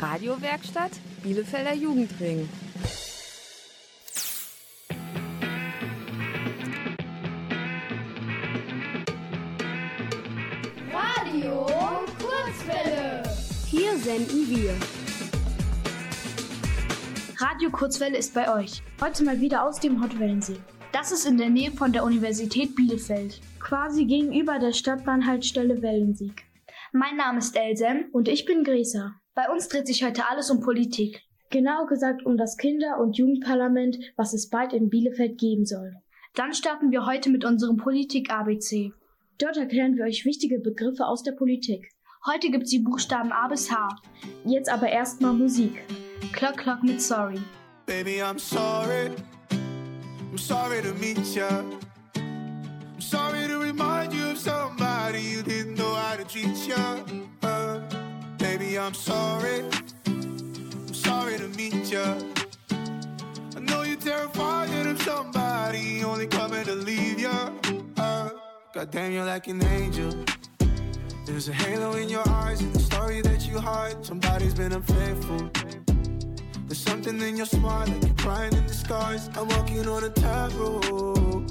Radiowerkstatt Bielefelder Jugendring. Radio Kurzwelle. Hier senden wir. Radio Kurzwelle ist bei euch. Heute mal wieder aus dem Hottwellensee. Das ist in der Nähe von der Universität Bielefeld. Quasi gegenüber der Stadtbahnhaltestelle Wellensieg. Mein Name ist Elsem und ich bin Gresa. Bei uns dreht sich heute alles um Politik. Genau gesagt um das Kinder- und Jugendparlament, was es bald in Bielefeld geben soll. Dann starten wir heute mit unserem Politik ABC. Dort erklären wir euch wichtige Begriffe aus der Politik. Heute gibt's die Buchstaben A bis H. Jetzt aber erstmal Musik. Clock Clock mit Sorry. Baby, I'm sorry. I'm sorry to meet ya. I'm sorry to remind you of somebody you didn't know how to treat ya. Uh, baby, I'm sorry. I'm sorry to meet ya. I know you're terrified of somebody only coming to leave ya. Uh, God damn, you're like an angel. There's a halo in your eyes and the story that you hide. Somebody's been unfaithful. There's something in your smile like you're crying in skies. I'm walking on a tightrope.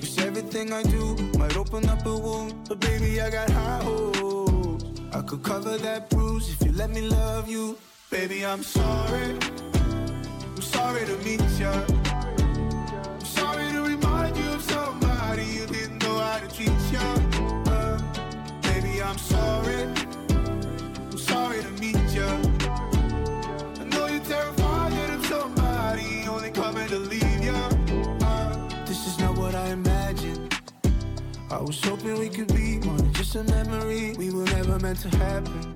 Cause everything I do might open up a wound. But baby, I got high hopes. I could cover that bruise if you let me love you. Baby, I'm sorry. I'm sorry to meet ya. I'm sorry to remind you of somebody you didn't know how to treat ya. Uh, baby, I'm sorry. I'm sorry to meet ya. I know you're terrified of somebody only coming to leave ya. Uh, this is not what I imagined. I was hoping we could be than just memory. We were never meant to happen.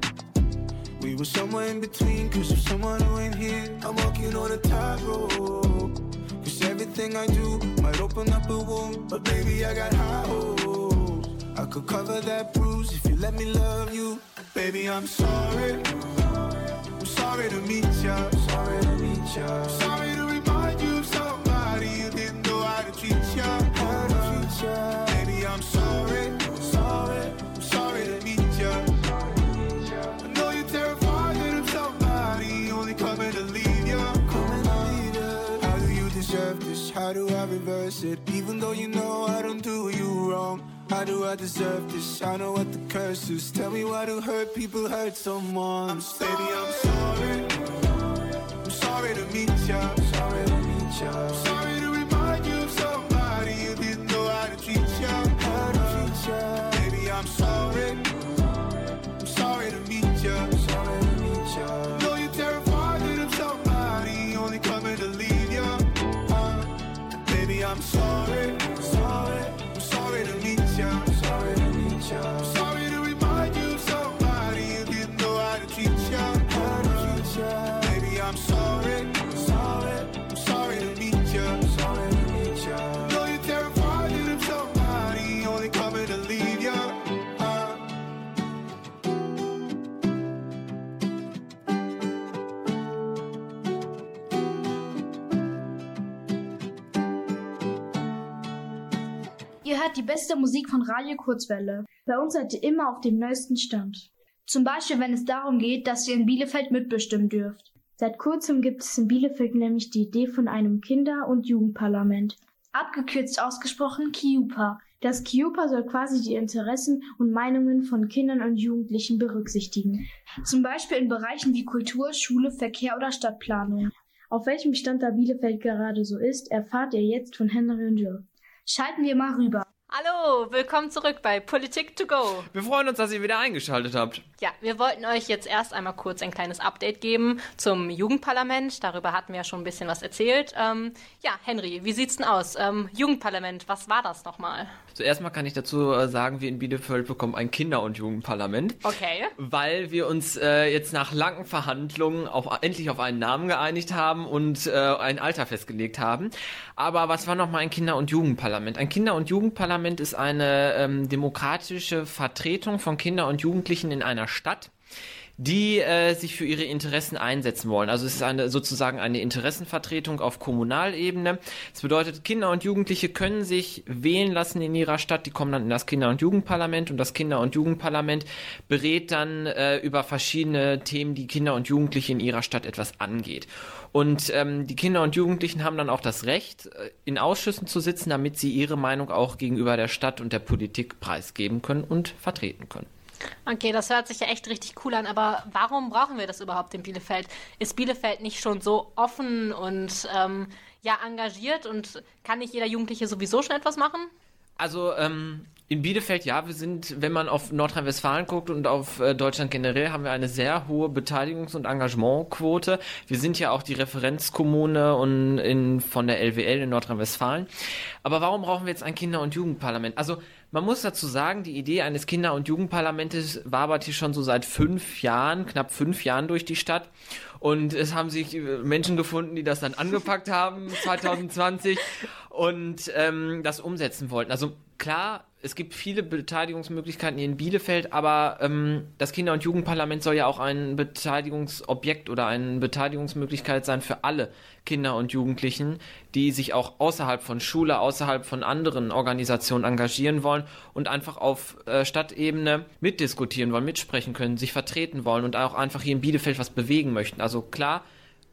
We were somewhere in between, cause of someone who ain't here. I'm walking on a tightrope. Cause everything I do might open up a wound. But baby, I got high hopes. I could cover that bruise if you let me love you. Baby, I'm sorry. I'm sorry to meet ya. Sorry to meet ya. Sorry to remind you of somebody you didn't know how to treat ya. How to treat ya. I it? Even though you know I don't do you wrong. How do I deserve this? I know what the curse is. Tell me why do hurt people hurt someone? Baby, I'm sorry. I'm sorry to meet ya. Sorry to meet ya. Sorry to remind you of somebody you didn't know how to treat ya. How to treat ya. I'm sorry. Sorry. I'm sorry to meet ya. Sorry to meet ya. Know you're terrified of somebody only coming to leave ya. Uh, Ihr hört die beste Musik von Radio Kurzwelle. Bei uns seid ihr immer auf dem neuesten Stand. Zum Beispiel, wenn es darum geht, dass ihr in Bielefeld mitbestimmen dürft. Seit kurzem gibt es in Bielefeld nämlich die Idee von einem Kinder- und Jugendparlament. Abgekürzt ausgesprochen KIUPA. Das KIUPA soll quasi die Interessen und Meinungen von Kindern und Jugendlichen berücksichtigen. Zum Beispiel in Bereichen wie Kultur, Schule, Verkehr oder Stadtplanung. Auf welchem Stand da Bielefeld gerade so ist, erfahrt ihr jetzt von Henry und Jill. Schalten wir mal rüber. Hallo, willkommen zurück bei Politik to go. Wir freuen uns, dass ihr wieder eingeschaltet habt. Ja, wir wollten euch jetzt erst einmal kurz ein kleines Update geben zum Jugendparlament. Darüber hatten wir ja schon ein bisschen was erzählt. Ähm, ja, Henry, wie sieht's denn aus? Ähm, Jugendparlament, was war das nochmal? Zuerst mal kann ich dazu äh, sagen, wir in Bielefeld bekommen ein Kinder- und Jugendparlament. Okay. Weil wir uns äh, jetzt nach langen Verhandlungen auf, endlich auf einen Namen geeinigt haben und äh, ein Alter festgelegt haben. Aber was war nochmal ein Kinder- und Jugendparlament? Ein Kinder- und Jugendparlament ist eine ähm, demokratische Vertretung von Kindern und Jugendlichen in einer Stadt die äh, sich für ihre Interessen einsetzen wollen. Also es ist eine, sozusagen eine Interessenvertretung auf Kommunalebene. Das bedeutet, Kinder und Jugendliche können sich wählen lassen in ihrer Stadt. Die kommen dann in das Kinder- und Jugendparlament und das Kinder- und Jugendparlament berät dann äh, über verschiedene Themen, die Kinder und Jugendliche in ihrer Stadt etwas angeht. Und ähm, die Kinder und Jugendlichen haben dann auch das Recht, äh, in Ausschüssen zu sitzen, damit sie ihre Meinung auch gegenüber der Stadt und der Politik preisgeben können und vertreten können. Okay, das hört sich ja echt richtig cool an, aber warum brauchen wir das überhaupt in Bielefeld? Ist Bielefeld nicht schon so offen und ähm, ja engagiert und kann nicht jeder Jugendliche sowieso schon etwas machen? Also ähm, in Bielefeld, ja, wir sind, wenn man auf Nordrhein-Westfalen guckt und auf äh, Deutschland generell, haben wir eine sehr hohe Beteiligungs- und Engagementquote. Wir sind ja auch die Referenzkommune und in, von der LWL in Nordrhein-Westfalen. Aber warum brauchen wir jetzt ein Kinder- und Jugendparlament? Also man muss dazu sagen, die Idee eines Kinder- und Jugendparlamentes wabert hier schon so seit fünf Jahren, knapp fünf Jahren durch die Stadt. Und es haben sich äh, Menschen gefunden, die das dann angepackt haben 2020 und ähm, das umsetzen wollten. Also klar, es gibt viele Beteiligungsmöglichkeiten hier in Bielefeld, aber ähm, das Kinder- und Jugendparlament soll ja auch ein Beteiligungsobjekt oder eine Beteiligungsmöglichkeit sein für alle Kinder und Jugendlichen, die sich auch außerhalb von Schule, außerhalb von anderen Organisationen engagieren wollen und einfach auf äh, Stadtebene mitdiskutieren wollen, mitsprechen können, sich vertreten wollen und auch einfach hier in Bielefeld was bewegen möchten. Also klar,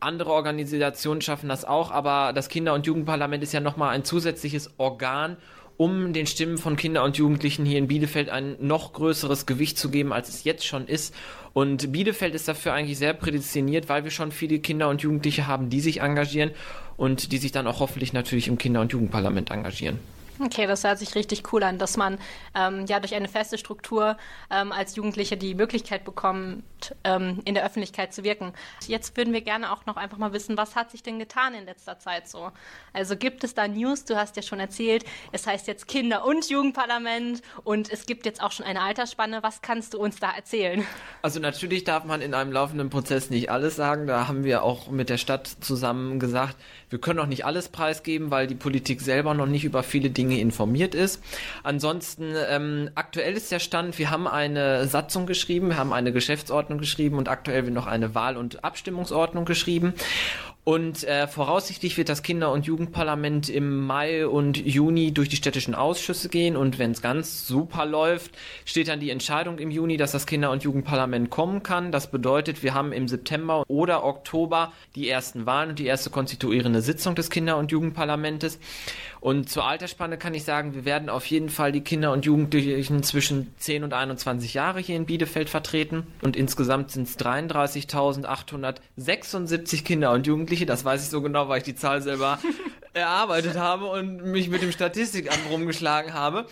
andere Organisationen schaffen das auch, aber das Kinder- und Jugendparlament ist ja nochmal ein zusätzliches Organ, um den Stimmen von Kindern und Jugendlichen hier in Bielefeld ein noch größeres Gewicht zu geben, als es jetzt schon ist. Und Bielefeld ist dafür eigentlich sehr prädestiniert, weil wir schon viele Kinder und Jugendliche haben, die sich engagieren und die sich dann auch hoffentlich natürlich im Kinder- und Jugendparlament engagieren. Okay, das hört sich richtig cool an, dass man ähm, ja durch eine feste Struktur ähm, als Jugendliche die Möglichkeit bekommt, ähm, in der Öffentlichkeit zu wirken. Jetzt würden wir gerne auch noch einfach mal wissen, was hat sich denn getan in letzter Zeit so? Also gibt es da News? Du hast ja schon erzählt, es heißt jetzt Kinder- und Jugendparlament und es gibt jetzt auch schon eine Altersspanne. Was kannst du uns da erzählen? Also natürlich darf man in einem laufenden Prozess nicht alles sagen. Da haben wir auch mit der Stadt zusammen gesagt, wir können auch nicht alles preisgeben, weil die Politik selber noch nicht über viele Dinge informiert ist. Ansonsten, ähm, aktuell ist der Stand, wir haben eine Satzung geschrieben, wir haben eine Geschäftsordnung geschrieben und aktuell wird noch eine Wahl- und Abstimmungsordnung geschrieben. Und äh, voraussichtlich wird das Kinder- und Jugendparlament im Mai und Juni durch die städtischen Ausschüsse gehen. Und wenn es ganz super läuft, steht dann die Entscheidung im Juni, dass das Kinder- und Jugendparlament kommen kann. Das bedeutet, wir haben im September oder Oktober die ersten Wahlen und die erste konstituierende Sitzung des Kinder- und Jugendparlamentes. Und zur Altersspanne kann ich sagen, wir werden auf jeden Fall die Kinder und Jugendlichen zwischen 10 und 21 Jahre hier in Bielefeld vertreten. Und insgesamt sind es 33.876 Kinder und Jugendliche. Das weiß ich so genau, weil ich die Zahl selber erarbeitet habe und mich mit dem Statistikamt rumgeschlagen habe.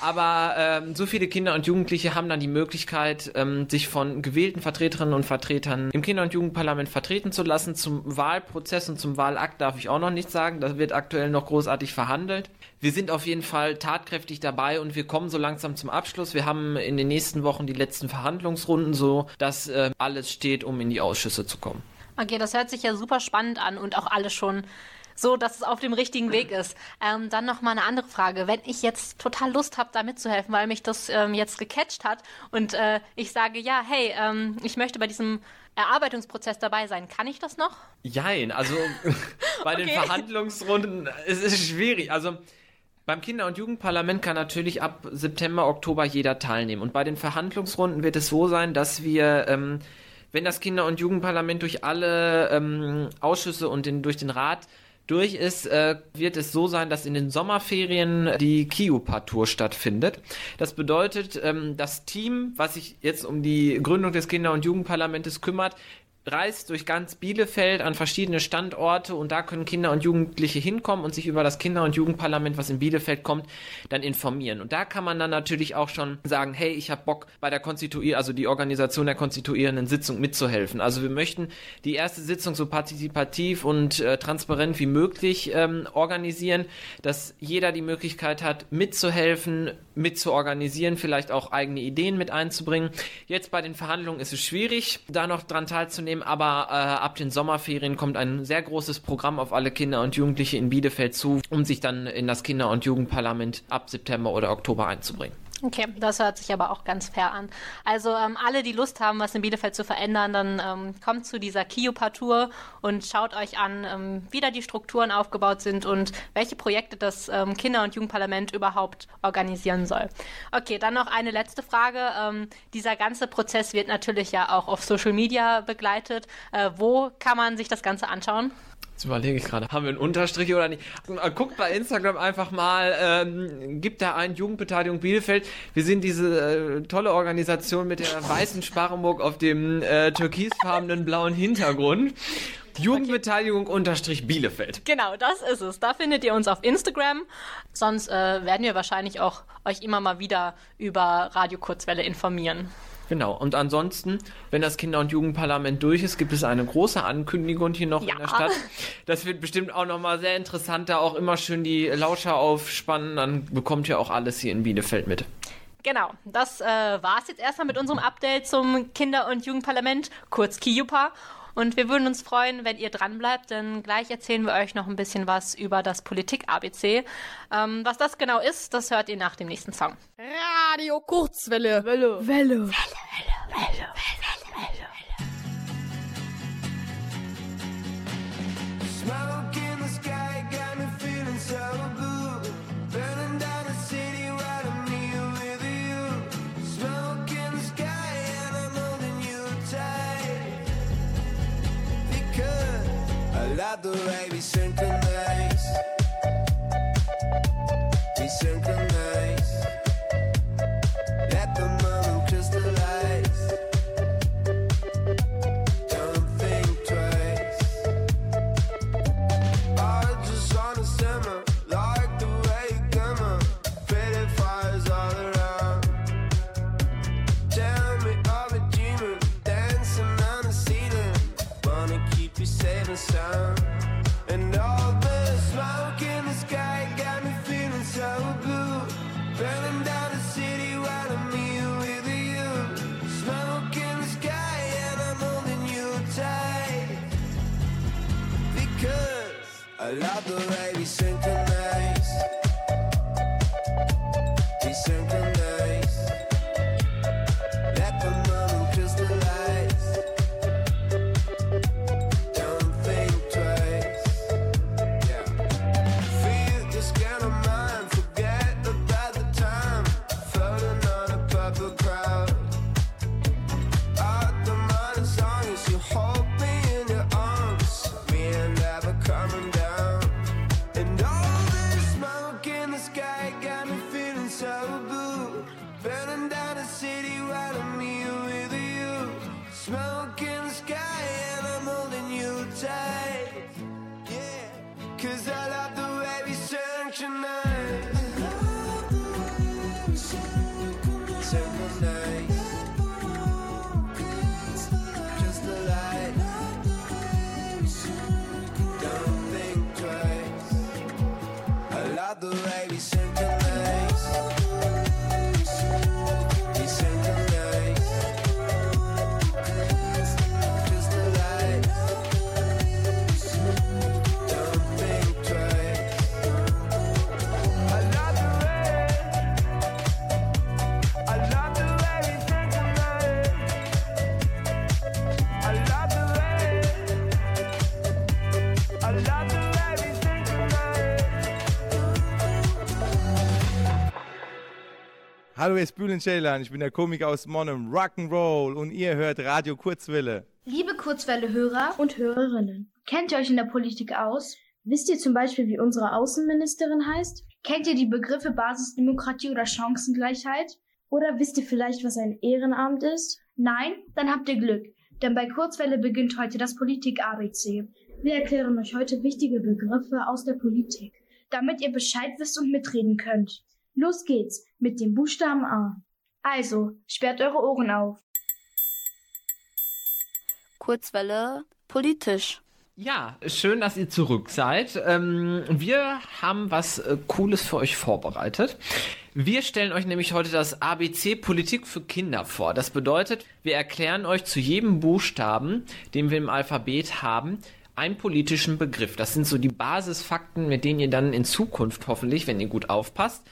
Aber ähm, so viele Kinder und Jugendliche haben dann die Möglichkeit, ähm, sich von gewählten Vertreterinnen und Vertretern im Kinder- und Jugendparlament vertreten zu lassen. Zum Wahlprozess und zum Wahlakt darf ich auch noch nichts sagen. Das wird aktuell noch großartig verhandelt. Wir sind auf jeden Fall tatkräftig dabei und wir kommen so langsam zum Abschluss. Wir haben in den nächsten Wochen die letzten Verhandlungsrunden, so dass äh, alles steht, um in die Ausschüsse zu kommen. Okay, das hört sich ja super spannend an und auch alles schon so, dass es auf dem richtigen Weg ist. Ähm, dann noch mal eine andere Frage. Wenn ich jetzt total Lust habe, da mitzuhelfen, weil mich das ähm, jetzt gecatcht hat und äh, ich sage, ja, hey, ähm, ich möchte bei diesem Erarbeitungsprozess dabei sein, kann ich das noch? Jein, also bei den Okay. Verhandlungsrunden, es ist schwierig. Also beim Kinder- und Jugendparlament kann natürlich ab September, Oktober jeder teilnehmen. Und bei den Verhandlungsrunden wird es so sein, dass wir, ähm, wenn das Kinder- und Jugendparlament durch alle ähm, Ausschüsse und den, durch den Rat durch ist, äh, wird es so sein, dass in den Sommerferien die Kiupa-Tour stattfindet. Das bedeutet, ähm, das Team, was sich jetzt um die Gründung des Kinder- und Jugendparlamentes kümmert, reist durch ganz Bielefeld an verschiedene Standorte und da können Kinder und Jugendliche hinkommen und sich über das Kinder- und Jugendparlament, was in Bielefeld kommt, dann informieren. Und da kann man dann natürlich auch schon sagen, hey, ich habe Bock bei der Konstituier, also die Organisation der konstituierenden Sitzung mitzuhelfen. Also wir möchten die erste Sitzung so partizipativ und äh, transparent wie möglich ähm, organisieren, dass jeder die Möglichkeit hat, mitzuhelfen, mitzuorganisieren, vielleicht auch eigene Ideen mit einzubringen. Jetzt bei den Verhandlungen ist es schwierig, da noch dran teilzunehmen, aber äh, ab den Sommerferien kommt ein sehr großes Programm auf alle Kinder und Jugendliche in Bielefeld zu, um sich dann in das Kinder- und Jugendparlament ab September oder Oktober einzubringen. Okay, das hört sich aber auch ganz fair an. Also ähm, alle, die Lust haben, was in Bielefeld zu verändern, dann ähm, kommt zu dieser Kiopa-Tour und schaut euch an, ähm, wie da die Strukturen aufgebaut sind und welche Projekte das ähm, Kinder- und Jugendparlament überhaupt organisieren soll. Okay, dann noch eine letzte Frage. Ähm, dieser ganze Prozess wird natürlich ja auch auf Social Media begleitet. Äh, wo kann man sich das Ganze anschauen? Jetzt überlege ich gerade, haben wir einen Unterstrich oder nicht? Guckt bei Instagram einfach mal, ähm, gibt da ein Jugendbeteiligung Bielefeld. Wir sind diese äh, tolle Organisation mit der weißen Sparrenburg auf dem äh, türkisfarbenen blauen Hintergrund. Jugendbeteiligung okay. unterstrich Bielefeld. Genau, das ist es. Da findet ihr uns auf Instagram. Sonst äh, werden wir wahrscheinlich auch euch immer mal wieder über Radio Kurzwelle informieren. Genau. Und ansonsten, wenn das Kinder- und Jugendparlament durch ist, gibt es eine große Ankündigung hier noch ja. in der Stadt. Das wird bestimmt auch nochmal sehr interessant, da auch immer schön die Lauscher aufspannen. Dann bekommt ihr auch alles hier in Bielefeld mit. Genau, das äh, war es jetzt erstmal mit unserem Update zum Kinder- und Jugendparlament, kurz KIUPA. Und wir würden uns freuen, wenn ihr dran bleibt, denn gleich erzählen wir euch noch ein bisschen was über das Politik-ABC. Ähm, was das genau ist, das hört ihr nach dem nächsten Song. Radio Kurzwelle. Welle. Welle. Welle, Welle, Welle, Welle, love the baby sink in Hallo, hier ist Bülent Ceylan, ich bin der Komiker aus Monum, Rock'n'Roll und ihr hört Radio Kurzwille. Liebe Kurzwelle-Hörer, Und Hörerinnen. kennt ihr euch in der Politik aus? Wisst ihr zum Beispiel, wie unsere Außenministerin heißt? Kennt ihr die Begriffe Basisdemokratie oder Chancengleichheit? Oder wisst ihr vielleicht, was ein Ehrenamt ist? Nein? Dann habt ihr Glück, denn bei Kurzwelle beginnt heute das Politik-ABC, Wir erklären euch heute wichtige Begriffe aus der Politik. damit ihr Bescheid wisst und mitreden könnt. Los geht's mit dem Buchstaben A. Also, sperrt eure Ohren auf. Kurzwelle politisch. Ja, schön, dass ihr zurück seid. Ähm, wir haben was äh, Cooles für euch vorbereitet. Wir stellen euch nämlich heute das ABC Politik für Kinder vor. Das bedeutet, wir erklären euch zu jedem Buchstaben, den wir im Alphabet haben, einen politischen Begriff. Das sind so die Basisfakten, mit denen ihr dann in Zukunft hoffentlich, wenn ihr gut aufpasst,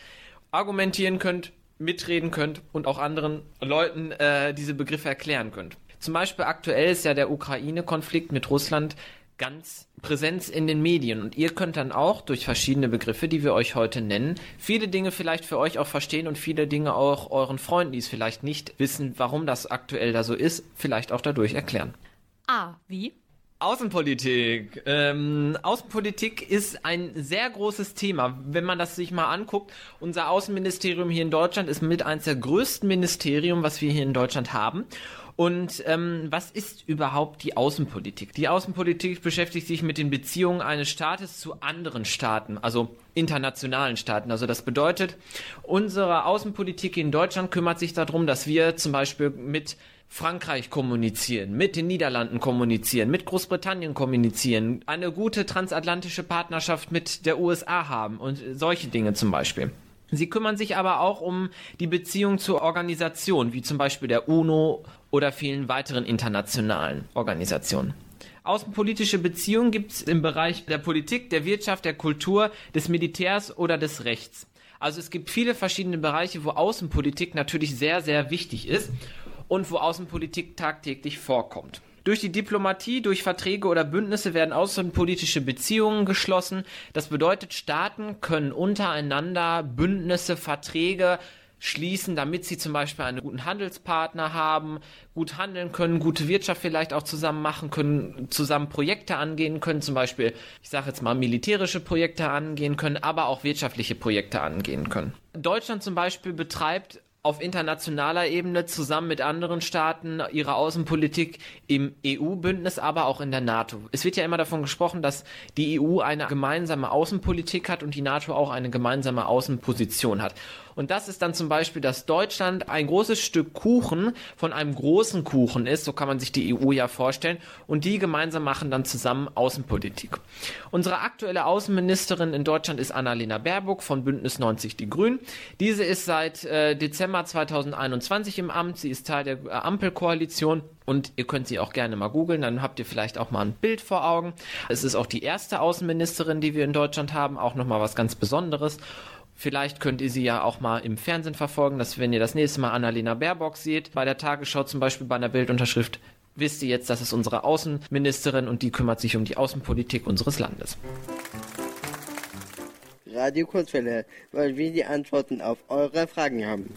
argumentieren könnt, mitreden könnt und auch anderen Leuten äh, diese Begriffe erklären könnt. Zum Beispiel aktuell ist ja der Ukraine-Konflikt mit Russland ganz präsent in den Medien und ihr könnt dann auch durch verschiedene Begriffe, die wir euch heute nennen, viele Dinge vielleicht für euch auch verstehen und viele Dinge auch euren Freunden, die es vielleicht nicht wissen, warum das aktuell da so ist, vielleicht auch dadurch erklären. Ah, wie? Außenpolitik. Ähm, Außenpolitik ist ein sehr großes Thema. Wenn man das sich mal anguckt, unser Außenministerium hier in Deutschland ist mit eins der größten Ministerien, was wir hier in Deutschland haben. Und ähm, was ist überhaupt die Außenpolitik? Die Außenpolitik beschäftigt sich mit den Beziehungen eines Staates zu anderen Staaten, also internationalen Staaten. Also das bedeutet, unsere Außenpolitik in Deutschland kümmert sich darum, dass wir zum Beispiel mit Frankreich kommunizieren, mit den Niederlanden kommunizieren, mit Großbritannien kommunizieren, eine gute transatlantische Partnerschaft mit der USA haben und solche Dinge zum Beispiel. Sie kümmern sich aber auch um die Beziehung zur Organisation, wie zum Beispiel der UNO oder vielen weiteren internationalen Organisationen. Außenpolitische Beziehungen gibt es im Bereich der Politik, der Wirtschaft, der Kultur, des Militärs oder des Rechts. Also es gibt viele verschiedene Bereiche, wo Außenpolitik natürlich sehr, sehr wichtig ist und wo Außenpolitik tagtäglich vorkommt. Durch die Diplomatie, durch Verträge oder Bündnisse werden außenpolitische Beziehungen geschlossen. Das bedeutet, Staaten können untereinander Bündnisse, Verträge schließen, damit sie zum Beispiel einen guten Handelspartner haben, gut handeln können, gute Wirtschaft vielleicht auch zusammen machen können, zusammen Projekte angehen können, zum Beispiel, ich sage jetzt mal, militärische Projekte angehen können, aber auch wirtschaftliche Projekte angehen können. Deutschland zum Beispiel betreibt auf internationaler Ebene zusammen mit anderen Staaten ihre Außenpolitik im EU-Bündnis, aber auch in der NATO. Es wird ja immer davon gesprochen, dass die EU eine gemeinsame Außenpolitik hat und die NATO auch eine gemeinsame Außenposition hat. Und das ist dann zum Beispiel, dass Deutschland ein großes Stück Kuchen von einem großen Kuchen ist, so kann man sich die EU ja vorstellen, und die gemeinsam machen dann zusammen Außenpolitik. Unsere aktuelle Außenministerin in Deutschland ist Annalena Baerbock von Bündnis 90 Die Grünen. Diese ist seit äh, Dezember 2021 im Amt. Sie ist Teil der äh, Ampelkoalition. Und ihr könnt sie auch gerne mal googeln, dann habt ihr vielleicht auch mal ein Bild vor Augen. Es ist auch die erste Außenministerin, die wir in Deutschland haben, auch nochmal was ganz Besonderes. Vielleicht könnt ihr sie ja auch mal im Fernsehen verfolgen, dass wenn ihr das nächste Mal Annalena Baerbock seht, bei der Tagesschau zum Beispiel bei einer Bildunterschrift, wisst ihr jetzt, das ist unsere Außenministerin und die kümmert sich um die Außenpolitik unseres Landes. Radio Kurzwelle, weil wir die Antworten auf eure Fragen haben.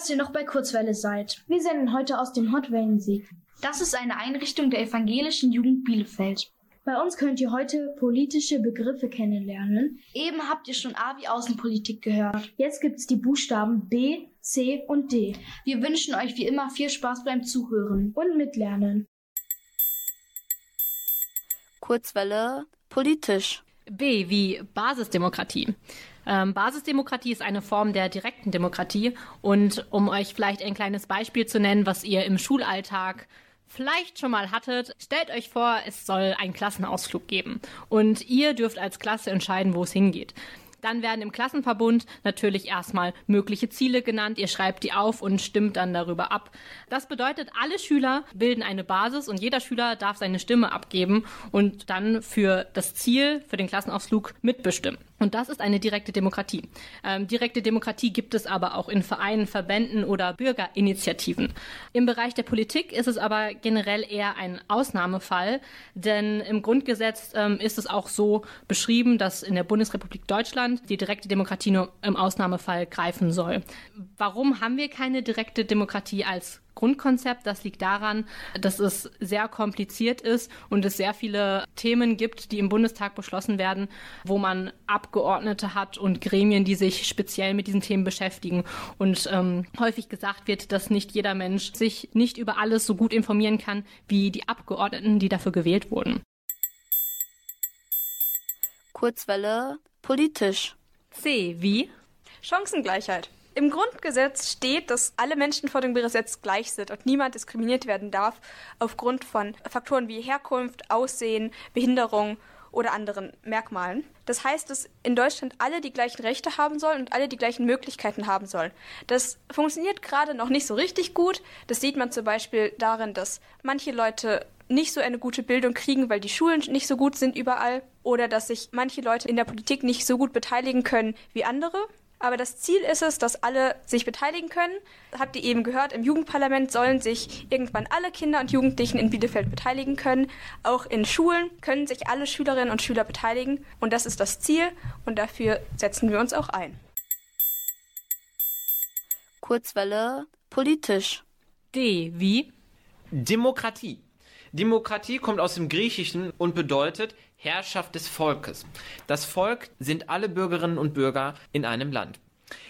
Dass ihr noch bei Kurzwelle seid. Wir senden heute aus dem Hotwellensieg. Das ist eine Einrichtung der evangelischen Jugend Bielefeld. Bei uns könnt ihr heute politische Begriffe kennenlernen. Eben habt ihr schon A wie Außenpolitik gehört. Jetzt gibt's die Buchstaben B, C und D. Wir wünschen euch wie immer viel Spaß beim Zuhören und Mitlernen. Kurzwelle politisch. B wie Basisdemokratie. Ähm, Basisdemokratie ist eine Form der direkten Demokratie. Und um euch vielleicht ein kleines Beispiel zu nennen, was ihr im Schulalltag vielleicht schon mal hattet, stellt euch vor, es soll einen Klassenausflug geben. Und ihr dürft als Klasse entscheiden, wo es hingeht. Dann werden im Klassenverbund natürlich erstmal mögliche Ziele genannt. Ihr schreibt die auf und stimmt dann darüber ab. Das bedeutet, alle Schüler bilden eine Basis und jeder Schüler darf seine Stimme abgeben und dann für das Ziel, für den Klassenausflug mitbestimmen. Und das ist eine direkte Demokratie. Ähm, direkte Demokratie gibt es aber auch in Vereinen, Verbänden oder Bürgerinitiativen. Im Bereich der Politik ist es aber generell eher ein Ausnahmefall, denn im Grundgesetz ähm, ist es auch so beschrieben, dass in der Bundesrepublik Deutschland die direkte Demokratie nur im Ausnahmefall greifen soll. Warum haben wir keine direkte Demokratie als Grundkonzept. Das liegt daran, dass es sehr kompliziert ist und es sehr viele Themen gibt, die im Bundestag beschlossen werden, wo man Abgeordnete hat und Gremien, die sich speziell mit diesen Themen beschäftigen. Und ähm, häufig gesagt wird, dass nicht jeder Mensch sich nicht über alles so gut informieren kann wie die Abgeordneten, die dafür gewählt wurden. Kurzwelle politisch. C wie Chancengleichheit. Im Grundgesetz steht, dass alle Menschen vor dem Gesetz gleich sind und niemand diskriminiert werden darf aufgrund von Faktoren wie Herkunft, Aussehen, Behinderung oder anderen Merkmalen. Das heißt, dass in Deutschland alle die gleichen Rechte haben sollen und alle die gleichen Möglichkeiten haben sollen. Das funktioniert gerade noch nicht so richtig gut. Das sieht man zum Beispiel darin, dass manche Leute nicht so eine gute Bildung kriegen, weil die Schulen nicht so gut sind überall oder dass sich manche Leute in der Politik nicht so gut beteiligen können wie andere. Aber das Ziel ist es, dass alle sich beteiligen können. Habt ihr eben gehört, im Jugendparlament sollen sich irgendwann alle Kinder und Jugendlichen in Bielefeld beteiligen können. Auch in Schulen können sich alle Schülerinnen und Schüler beteiligen. Und das ist das Ziel und dafür setzen wir uns auch ein. Kurzwelle politisch. D wie Demokratie. Demokratie kommt aus dem Griechischen und bedeutet Herrschaft des Volkes. Das Volk sind alle Bürgerinnen und Bürger in einem Land.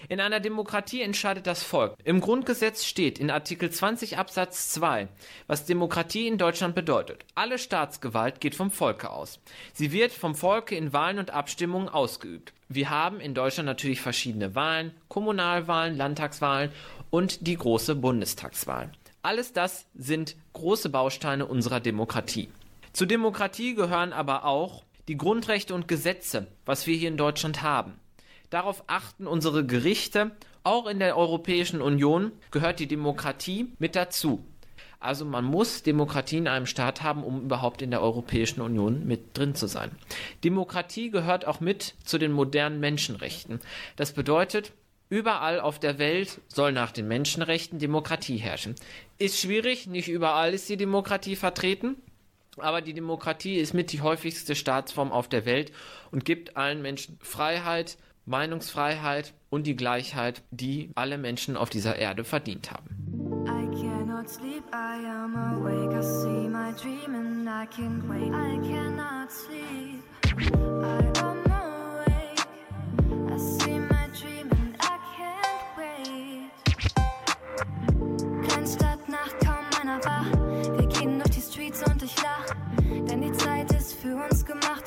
In einer Demokratie entscheidet das Volk. Im Grundgesetz steht in Artikel 20 Absatz 2, was Demokratie in Deutschland bedeutet. Alle Staatsgewalt geht vom Volke aus. Sie wird vom Volke in Wahlen und Abstimmungen ausgeübt. Wir haben in Deutschland natürlich verschiedene Wahlen, Kommunalwahlen, Landtagswahlen und die große Bundestagswahl. Alles das sind große Bausteine unserer Demokratie. Zur Demokratie gehören aber auch die Grundrechte und Gesetze, was wir hier in Deutschland haben. Darauf achten unsere Gerichte. Auch in der Europäischen Union gehört die Demokratie mit dazu. Also man muss Demokratie in einem Staat haben, um überhaupt in der Europäischen Union mit drin zu sein. Demokratie gehört auch mit zu den modernen Menschenrechten. Das bedeutet, Überall auf der Welt soll nach den Menschenrechten Demokratie herrschen. Ist schwierig, nicht überall ist die Demokratie vertreten, aber die Demokratie ist mit die häufigste Staatsform auf der Welt und gibt allen Menschen Freiheit, Meinungsfreiheit und die Gleichheit, die alle Menschen auf dieser Erde verdient haben. I cannot sleep, I am awake, I see my dream and I can't wait. I cannot sleep. I am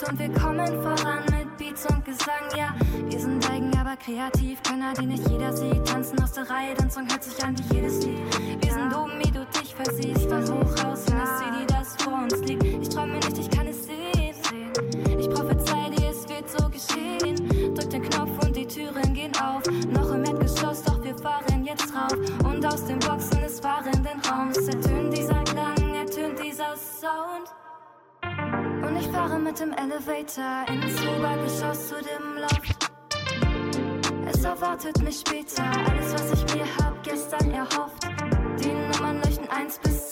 und wir kommen voran mit Beats und Gesang, ja. Wir sind eigen, aber kreativ, Könner, die nicht jeder sieht. Tanzen aus der Reihe, dein Song hört sich an wie jedes Lied. Wir sind oben, wie du dich versiehst, von hoch raus in das City, das vor uns liegt. Ich träume nicht, ich kann es sehen. Ich prophezei dir, es wird so geschehen. Drück den Knopf und die Türen gehen auf. Noch im Erdgeschoss, doch wir fahren jetzt rauf. Und aus den Boxen des fahrenden Raums ertönt dieser Und ich fahre mit dem Elevator ins Obergeschoss zu dem Loft. Es erwartet mich später alles, was ich mir hab gestern erhofft. Die Nummern leuchten 1 bis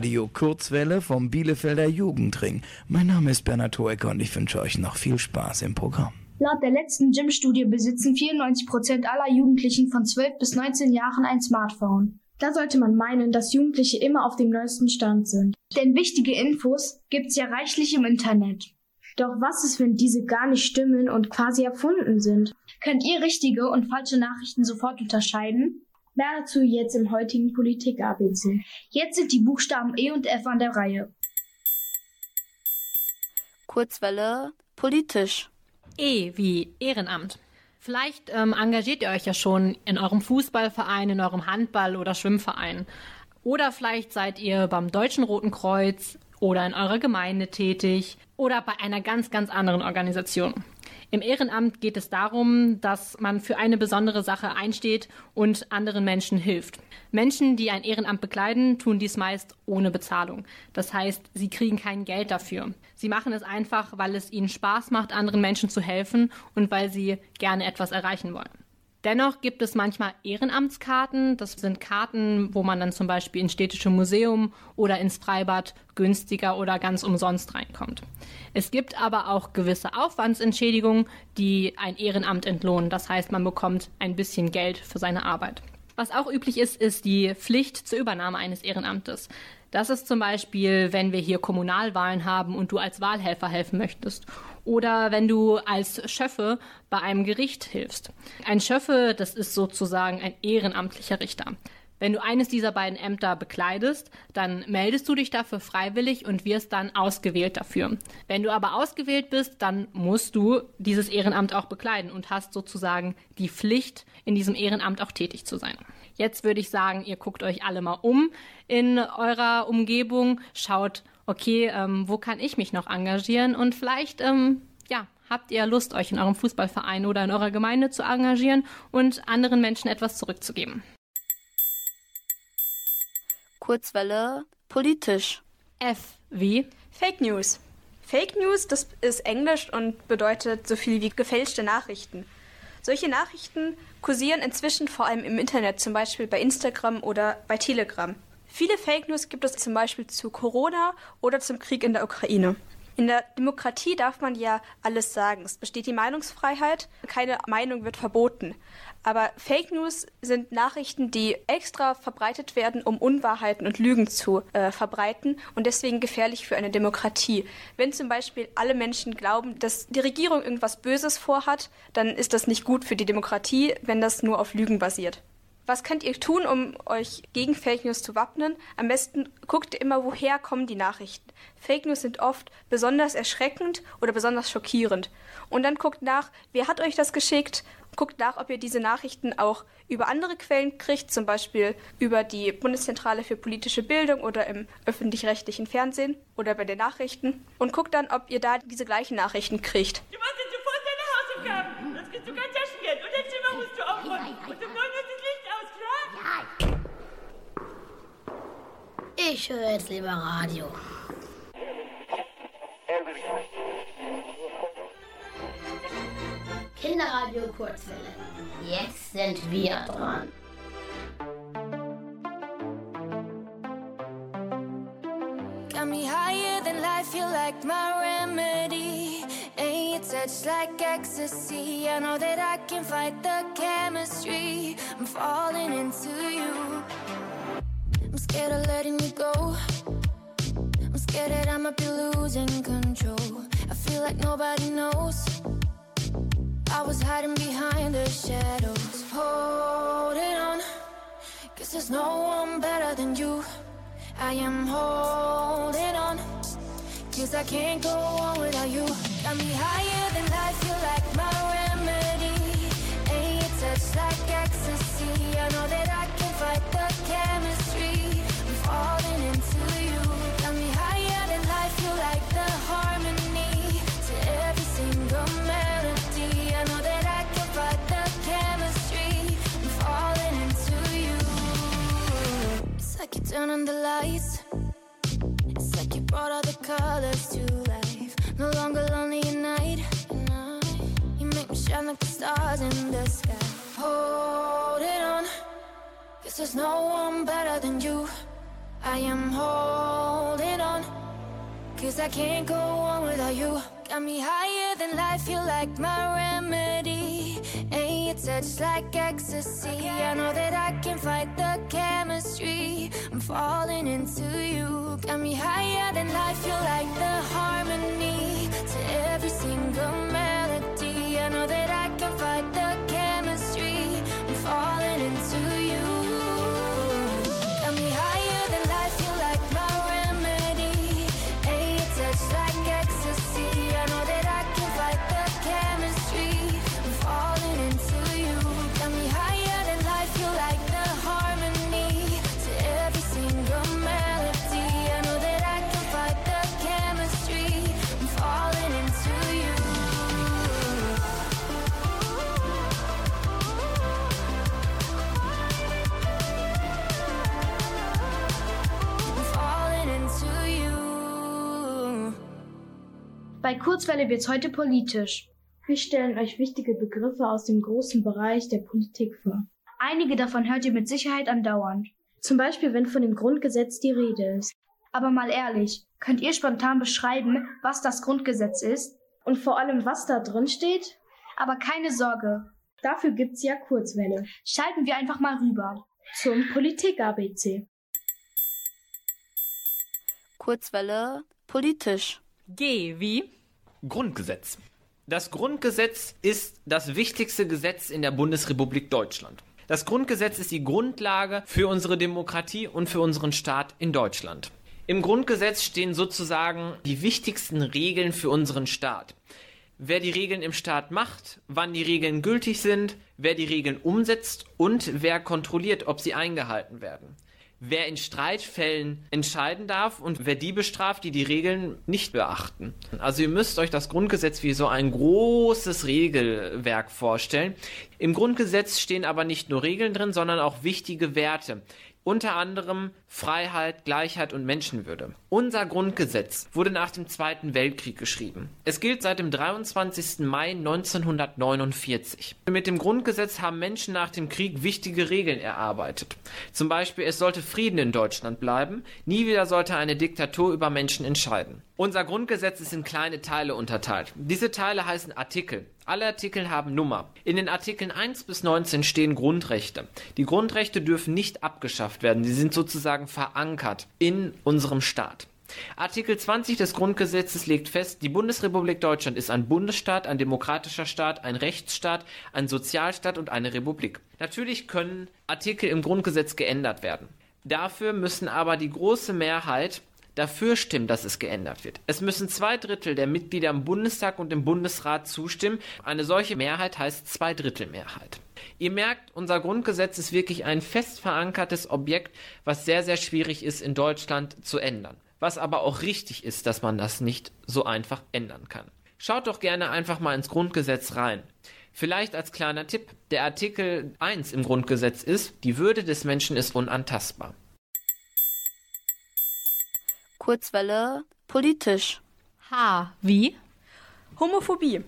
Radio Kurzwelle vom Bielefelder Jugendring. Mein Name ist Bernhard Hoecker und ich wünsche euch noch viel Spaß im Programm. Laut der letzten Gym-Studie besitzen 94% aller Jugendlichen von 12 bis 19 Jahren ein Smartphone. Da sollte man meinen, dass Jugendliche immer auf dem neuesten Stand sind. Denn wichtige Infos gibt's ja reichlich im Internet. Doch was ist, wenn diese gar nicht stimmen und quasi erfunden sind? Könnt ihr richtige und falsche Nachrichten sofort unterscheiden? Mehr dazu jetzt im heutigen Politik-ABC. Jetzt sind die Buchstaben E und F an der Reihe. Kurzwelle politisch. E wie Ehrenamt. Vielleicht ähm, engagiert ihr euch ja schon in eurem Fußballverein, in eurem Handball- oder Schwimmverein. Oder vielleicht seid ihr beim Deutschen Roten Kreuz oder in eurer Gemeinde tätig oder bei einer ganz, ganz anderen Organisation. Im Ehrenamt geht es darum, dass man für eine besondere Sache einsteht und anderen Menschen hilft. Menschen, die ein Ehrenamt bekleiden, tun dies meist ohne Bezahlung. Das heißt, sie kriegen kein Geld dafür. Sie machen es einfach, weil es ihnen Spaß macht, anderen Menschen zu helfen und weil sie gerne etwas erreichen wollen. Dennoch gibt es manchmal Ehrenamtskarten. Das sind Karten, wo man dann zum Beispiel ins städtische Museum oder ins Freibad günstiger oder ganz umsonst reinkommt. Es gibt aber auch gewisse Aufwandsentschädigungen, die ein Ehrenamt entlohnen. Das heißt, man bekommt ein bisschen Geld für seine Arbeit. Was auch üblich ist, ist die Pflicht zur Übernahme eines Ehrenamtes. Das ist zum Beispiel, wenn wir hier Kommunalwahlen haben und du als Wahlhelfer helfen möchtest. Oder wenn du als Schöffe bei einem Gericht hilfst. Ein Schöffe, das ist sozusagen ein ehrenamtlicher Richter. Wenn du eines dieser beiden Ämter bekleidest, dann meldest du dich dafür freiwillig und wirst dann ausgewählt dafür. Wenn du aber ausgewählt bist, dann musst du dieses Ehrenamt auch bekleiden und hast sozusagen die Pflicht, in diesem Ehrenamt auch tätig zu sein. Jetzt würde ich sagen, ihr guckt euch alle mal um in eurer Umgebung, schaut, okay, ähm, wo kann ich mich noch engagieren und vielleicht, ähm, ja, habt ihr Lust, euch in eurem Fußballverein oder in eurer Gemeinde zu engagieren und anderen Menschen etwas zurückzugeben. Kurzwelle politisch. F wie Fake News. Fake News, das ist Englisch und bedeutet so viel wie gefälschte Nachrichten. Solche Nachrichten kursieren inzwischen vor allem im Internet, zum Beispiel bei Instagram oder bei Telegram. Viele Fake News gibt es zum Beispiel zu Corona oder zum Krieg in der Ukraine. In der Demokratie darf man ja alles sagen. Es besteht die Meinungsfreiheit, keine Meinung wird verboten. Aber Fake News sind Nachrichten, die extra verbreitet werden, um Unwahrheiten und Lügen zu äh, verbreiten und deswegen gefährlich für eine Demokratie. Wenn zum Beispiel alle Menschen glauben, dass die Regierung irgendwas Böses vorhat, dann ist das nicht gut für die Demokratie, wenn das nur auf Lügen basiert. Was könnt ihr tun, um euch gegen Fake News zu wappnen? Am besten guckt immer, woher kommen die Nachrichten. Fake News sind oft besonders erschreckend oder besonders schockierend. Und dann guckt nach, wer hat euch das geschickt? Guckt nach, ob ihr diese Nachrichten auch über andere Quellen kriegt, zum Beispiel über die Bundeszentrale für politische Bildung oder im öffentlich-rechtlichen Fernsehen oder bei den Nachrichten. Und guckt dann, ob ihr da diese gleichen Nachrichten kriegt. Du machst jetzt sofort deine Hausaufgaben, sonst kriegst du kein Taschengeld und dein Zimmer musst du aufräumen. Und um neun ist das Licht aus, klar? Ich höre jetzt lieber Radio. Kinderradio Kurzwelle. Jetzt sind wir dran. Got me higher than life, feel like my remedy. Ain't your touch like ecstasy. I know that I can fight the chemistry. I'm falling into you. I'm scared of letting you go. I'm scared that I might be losing control. I feel like nobody knows. I was hiding behind the shadows. Holding on. Cause there's no one better than you. I am holding on. Cause I can't go on without you. Got me higher than life, feel like my remedy. Ain't your touch like ecstasy. I know that I can fight the chemistry. Turn on the lights. It's like you brought all the colors to life. No longer lonely at night. You make me shine like the stars in the sky. Hold it on. Cause there's no one better than you. I am holding on. Cause I can't go on without you. Got me higher than life, feel like my remedy. Ain't your touch like ecstasy. I know that I can fight the chemistry. I'm falling into you. Got me higher than life, feel like the harmony to every single melody. I know that I can fight the chemistry. I'm falling into Bei Kurzwelle wird's heute politisch. Wir stellen euch wichtige Begriffe aus dem großen Bereich der Politik vor. Einige davon hört ihr mit Sicherheit andauernd. Zum Beispiel, wenn von dem Grundgesetz die Rede ist. Aber mal ehrlich, könnt ihr spontan beschreiben, was das Grundgesetz ist? Und vor allem, was da drin steht? Aber keine Sorge. Dafür gibt's ja Kurzwelle. Schalten wir einfach mal rüber. Zum Politik-ABC. Kurzwelle politisch. G wie Grundgesetz. Das Grundgesetz ist das wichtigste Gesetz in der Bundesrepublik Deutschland. Das Grundgesetz ist die Grundlage für unsere Demokratie und für unseren Staat in Deutschland. Im Grundgesetz stehen sozusagen die wichtigsten Regeln für unseren Staat. Wer die Regeln im Staat macht, wann die Regeln gültig sind, wer die Regeln umsetzt und wer kontrolliert, ob sie eingehalten werden. Wer in Streitfällen entscheiden darf und wer die bestraft, die die Regeln nicht beachten. Also ihr müsst euch das Grundgesetz wie so ein großes Regelwerk vorstellen. Im Grundgesetz stehen aber nicht nur Regeln drin, sondern auch wichtige Werte. Unter anderem Freiheit, Gleichheit und Menschenwürde. Unser Grundgesetz wurde nach dem Zweiten Weltkrieg geschrieben. Es gilt seit dem 23. Mai 1949. Mit dem Grundgesetz haben Menschen nach dem Krieg wichtige Regeln erarbeitet. Zum Beispiel, es sollte Frieden in Deutschland bleiben, nie wieder sollte eine Diktatur über Menschen entscheiden. Unser Grundgesetz ist in kleine Teile unterteilt. Diese Teile heißen Artikel. Alle Artikel haben Nummer. In den Artikeln 1 bis 19 stehen Grundrechte. Die Grundrechte dürfen nicht abgeschafft werden. Sie sind sozusagen verankert in unserem Staat. Artikel 20 des Grundgesetzes legt fest, die Bundesrepublik Deutschland ist ein Bundesstaat, ein demokratischer Staat, ein Rechtsstaat, ein Sozialstaat und eine Republik. Natürlich können Artikel im Grundgesetz geändert werden. Dafür müssen aber die große Mehrheit dafür stimmen, dass es geändert wird. Es müssen zwei Drittel der Mitglieder im Bundestag und im Bundesrat zustimmen. Eine solche Mehrheit heißt Zweidrittelmehrheit. Ihr merkt, unser Grundgesetz ist wirklich ein fest verankertes Objekt, was sehr, sehr schwierig ist in Deutschland zu ändern. Was aber auch richtig ist, dass man das nicht so einfach ändern kann. Schaut doch gerne einfach mal ins Grundgesetz rein. Vielleicht als kleiner Tipp, der Artikel 1 im Grundgesetz ist, die Würde des Menschen ist unantastbar. Kurzwelle politisch. H. Wie? Homophobie.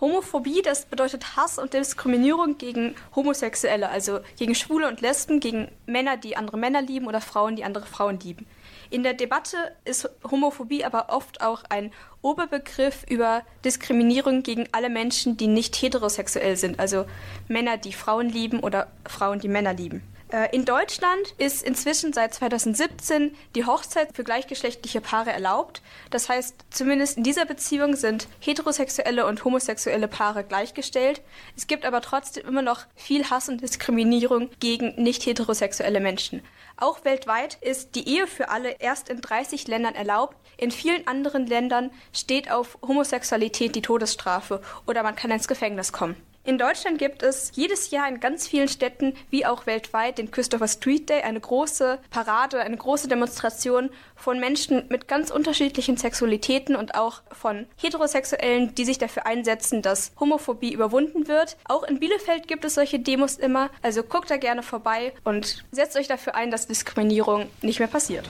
Homophobie, das bedeutet Hass und Diskriminierung gegen Homosexuelle, also gegen Schwule und Lesben, gegen Männer, die andere Männer lieben oder Frauen, die andere Frauen lieben. In der Debatte ist Homophobie aber oft auch ein Oberbegriff über Diskriminierung gegen alle Menschen, die nicht heterosexuell sind, also Männer, die Frauen lieben oder Frauen, die Männer lieben. Äh, in Deutschland ist inzwischen seit 2017 die Hochzeit für gleichgeschlechtliche Paare erlaubt. Das heißt, zumindest in dieser Beziehung sind heterosexuelle und homosexuelle Paare gleichgestellt. Es gibt aber trotzdem immer noch viel Hass und Diskriminierung gegen nicht heterosexuelle Menschen. Auch weltweit ist die Ehe für alle erst in 30 Ländern erlaubt. In vielen anderen Ländern steht auf Homosexualität die Todesstrafe oder man kann ins Gefängnis kommen. In Deutschland gibt es jedes Jahr in ganz vielen Städten, wie auch weltweit, den Christopher Street Day, eine große Parade, eine große Demonstration von Menschen mit ganz unterschiedlichen Sexualitäten und auch von Heterosexuellen, die sich dafür einsetzen, dass Homophobie überwunden wird. Auch in Bielefeld gibt es solche Demos immer, also guckt da gerne vorbei und setzt euch dafür ein, dass Diskriminierung nicht mehr passiert.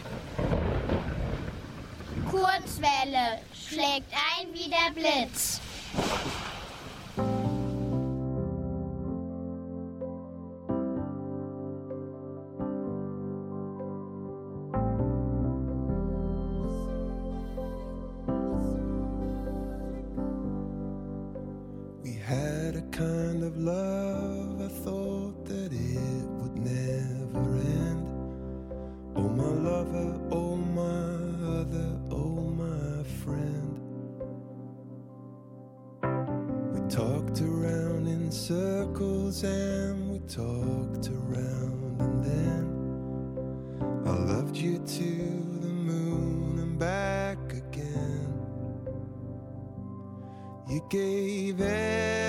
Kurzwelle schlägt ein wie der Blitz. Of love, I thought that it would never end. Oh, my lover, oh, my other, oh, my friend. We talked around in circles and we talked around, and then I loved you to the moon and back again. You gave everything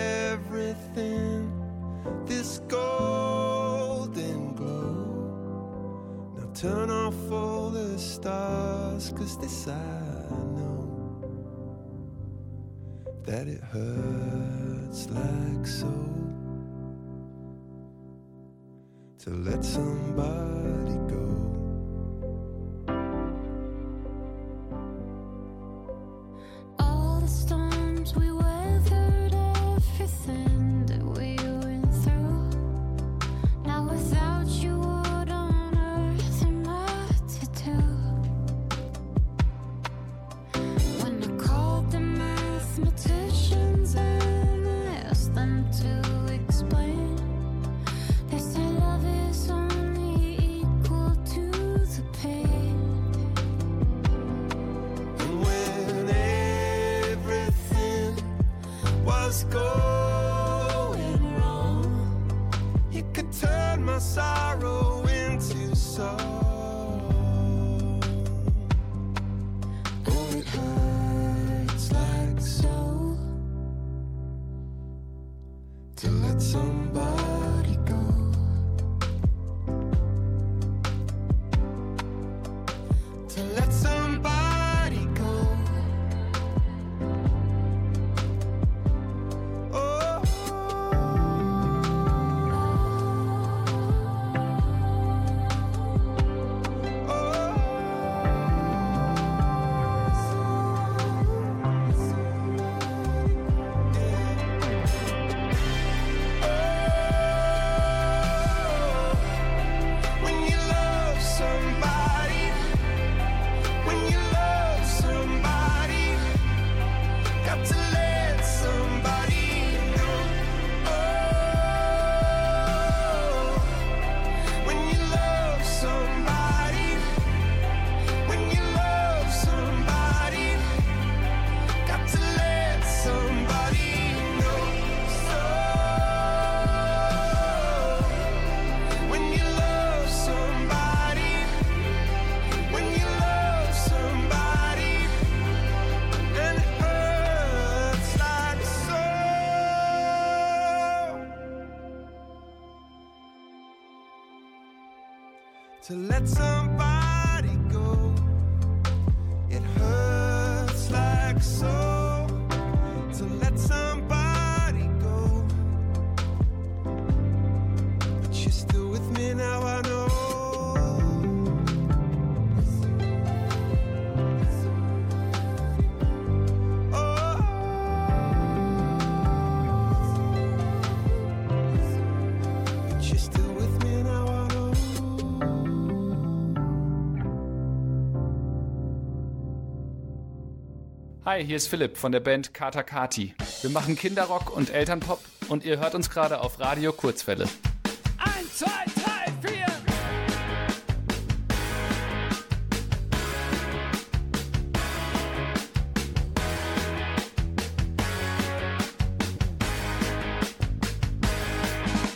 this golden glow. Now turn off all the stars, cause this I know that it hurts like so to let somebody go. Hi, hier ist Philipp von der Band Kata Kati. Wir machen Kinderrock und Elternpop und ihr hört uns gerade auf Radio Kurzwelle. Eins, zwei, drei, vier.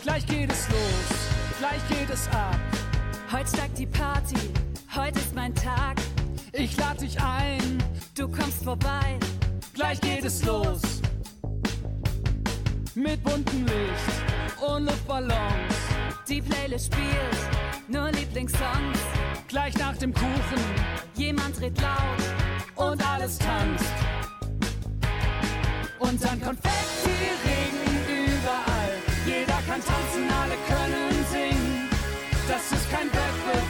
Gleich geht es los, gleich geht es ab. Heute steigt die Party, heute ist mein Tag. Ich lade dich ein, Du kommst vorbei, gleich geht es los. Mit buntem Licht und Luftballons. die Playlist spielt nur Lieblingssongs. Gleich nach dem Kuchen Jemand redet laut und alles tanzt. Und dann Konfetti-Regen überall. Jeder kann tanzen, alle können singen. Das ist kein Wettbewerb,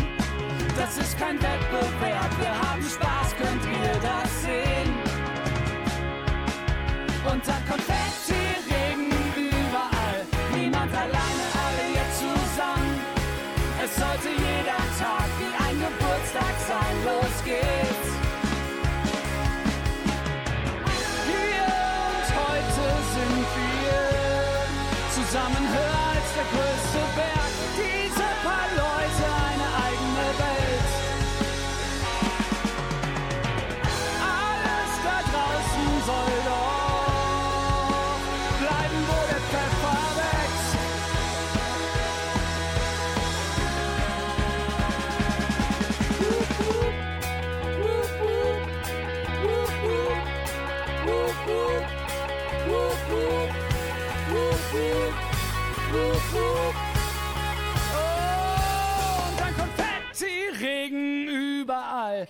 Das ist kein Wettbewerb, wir haben Spaß, könnt ihr das sehen? Und dann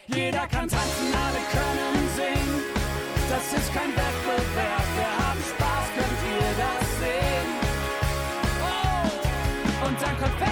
Jeder kann tanzen, alle können singen. Das ist kein Wettbewerb, wir haben Spaß, könnt ihr das sehen? Oh, und dann Konfetti-Regen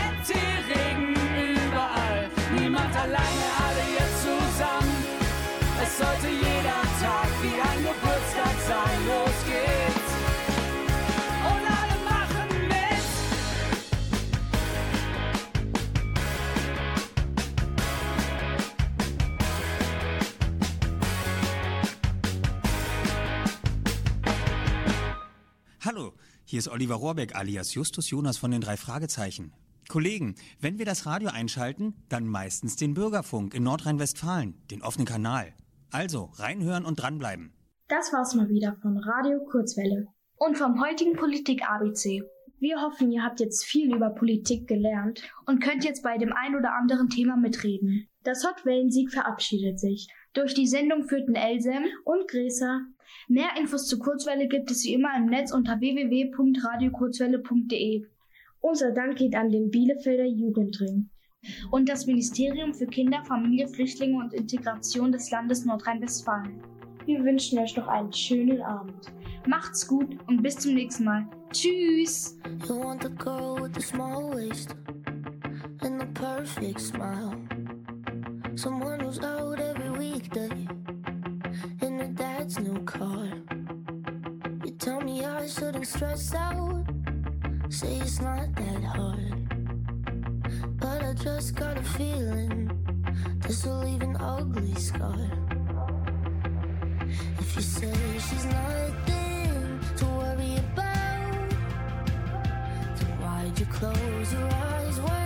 Hier ist Oliver Rohrbeck alias Justus Jonas von den drei Fragezeichen. Kollegen, wenn wir das Radio einschalten, dann meistens den Bürgerfunk in Nordrhein-Westfalen, den offenen Kanal. Also reinhören und dranbleiben. Das war's mal wieder von Radio Kurzwelle und vom heutigen Politik ABC. Wir hoffen, ihr habt jetzt viel über Politik gelernt und könnt jetzt bei dem ein oder anderen Thema mitreden. Das Hot Wellensieg verabschiedet sich. Durch die Sendung führten Elsem und Gräser Mehr Infos zur Kurzwelle gibt es wie immer im Netz unter www.radiokurzwelle.de. Unser Dank geht an den Bielefelder Jugendring und das Ministerium für Kinder, Familie, Flüchtlinge und Integration des Landes Nordrhein-Westfalen. Wir wünschen euch noch einen schönen Abend. Macht's gut und bis zum nächsten Mal. Tschüss! perfect smile. Someone who's out every weekday. dad's new car. You tell me I shouldn't stress out. Say it's not that hard. But I just got a feeling this will leave an ugly scar. If you say she's nothing to worry about, then why'd you close your eyes? Why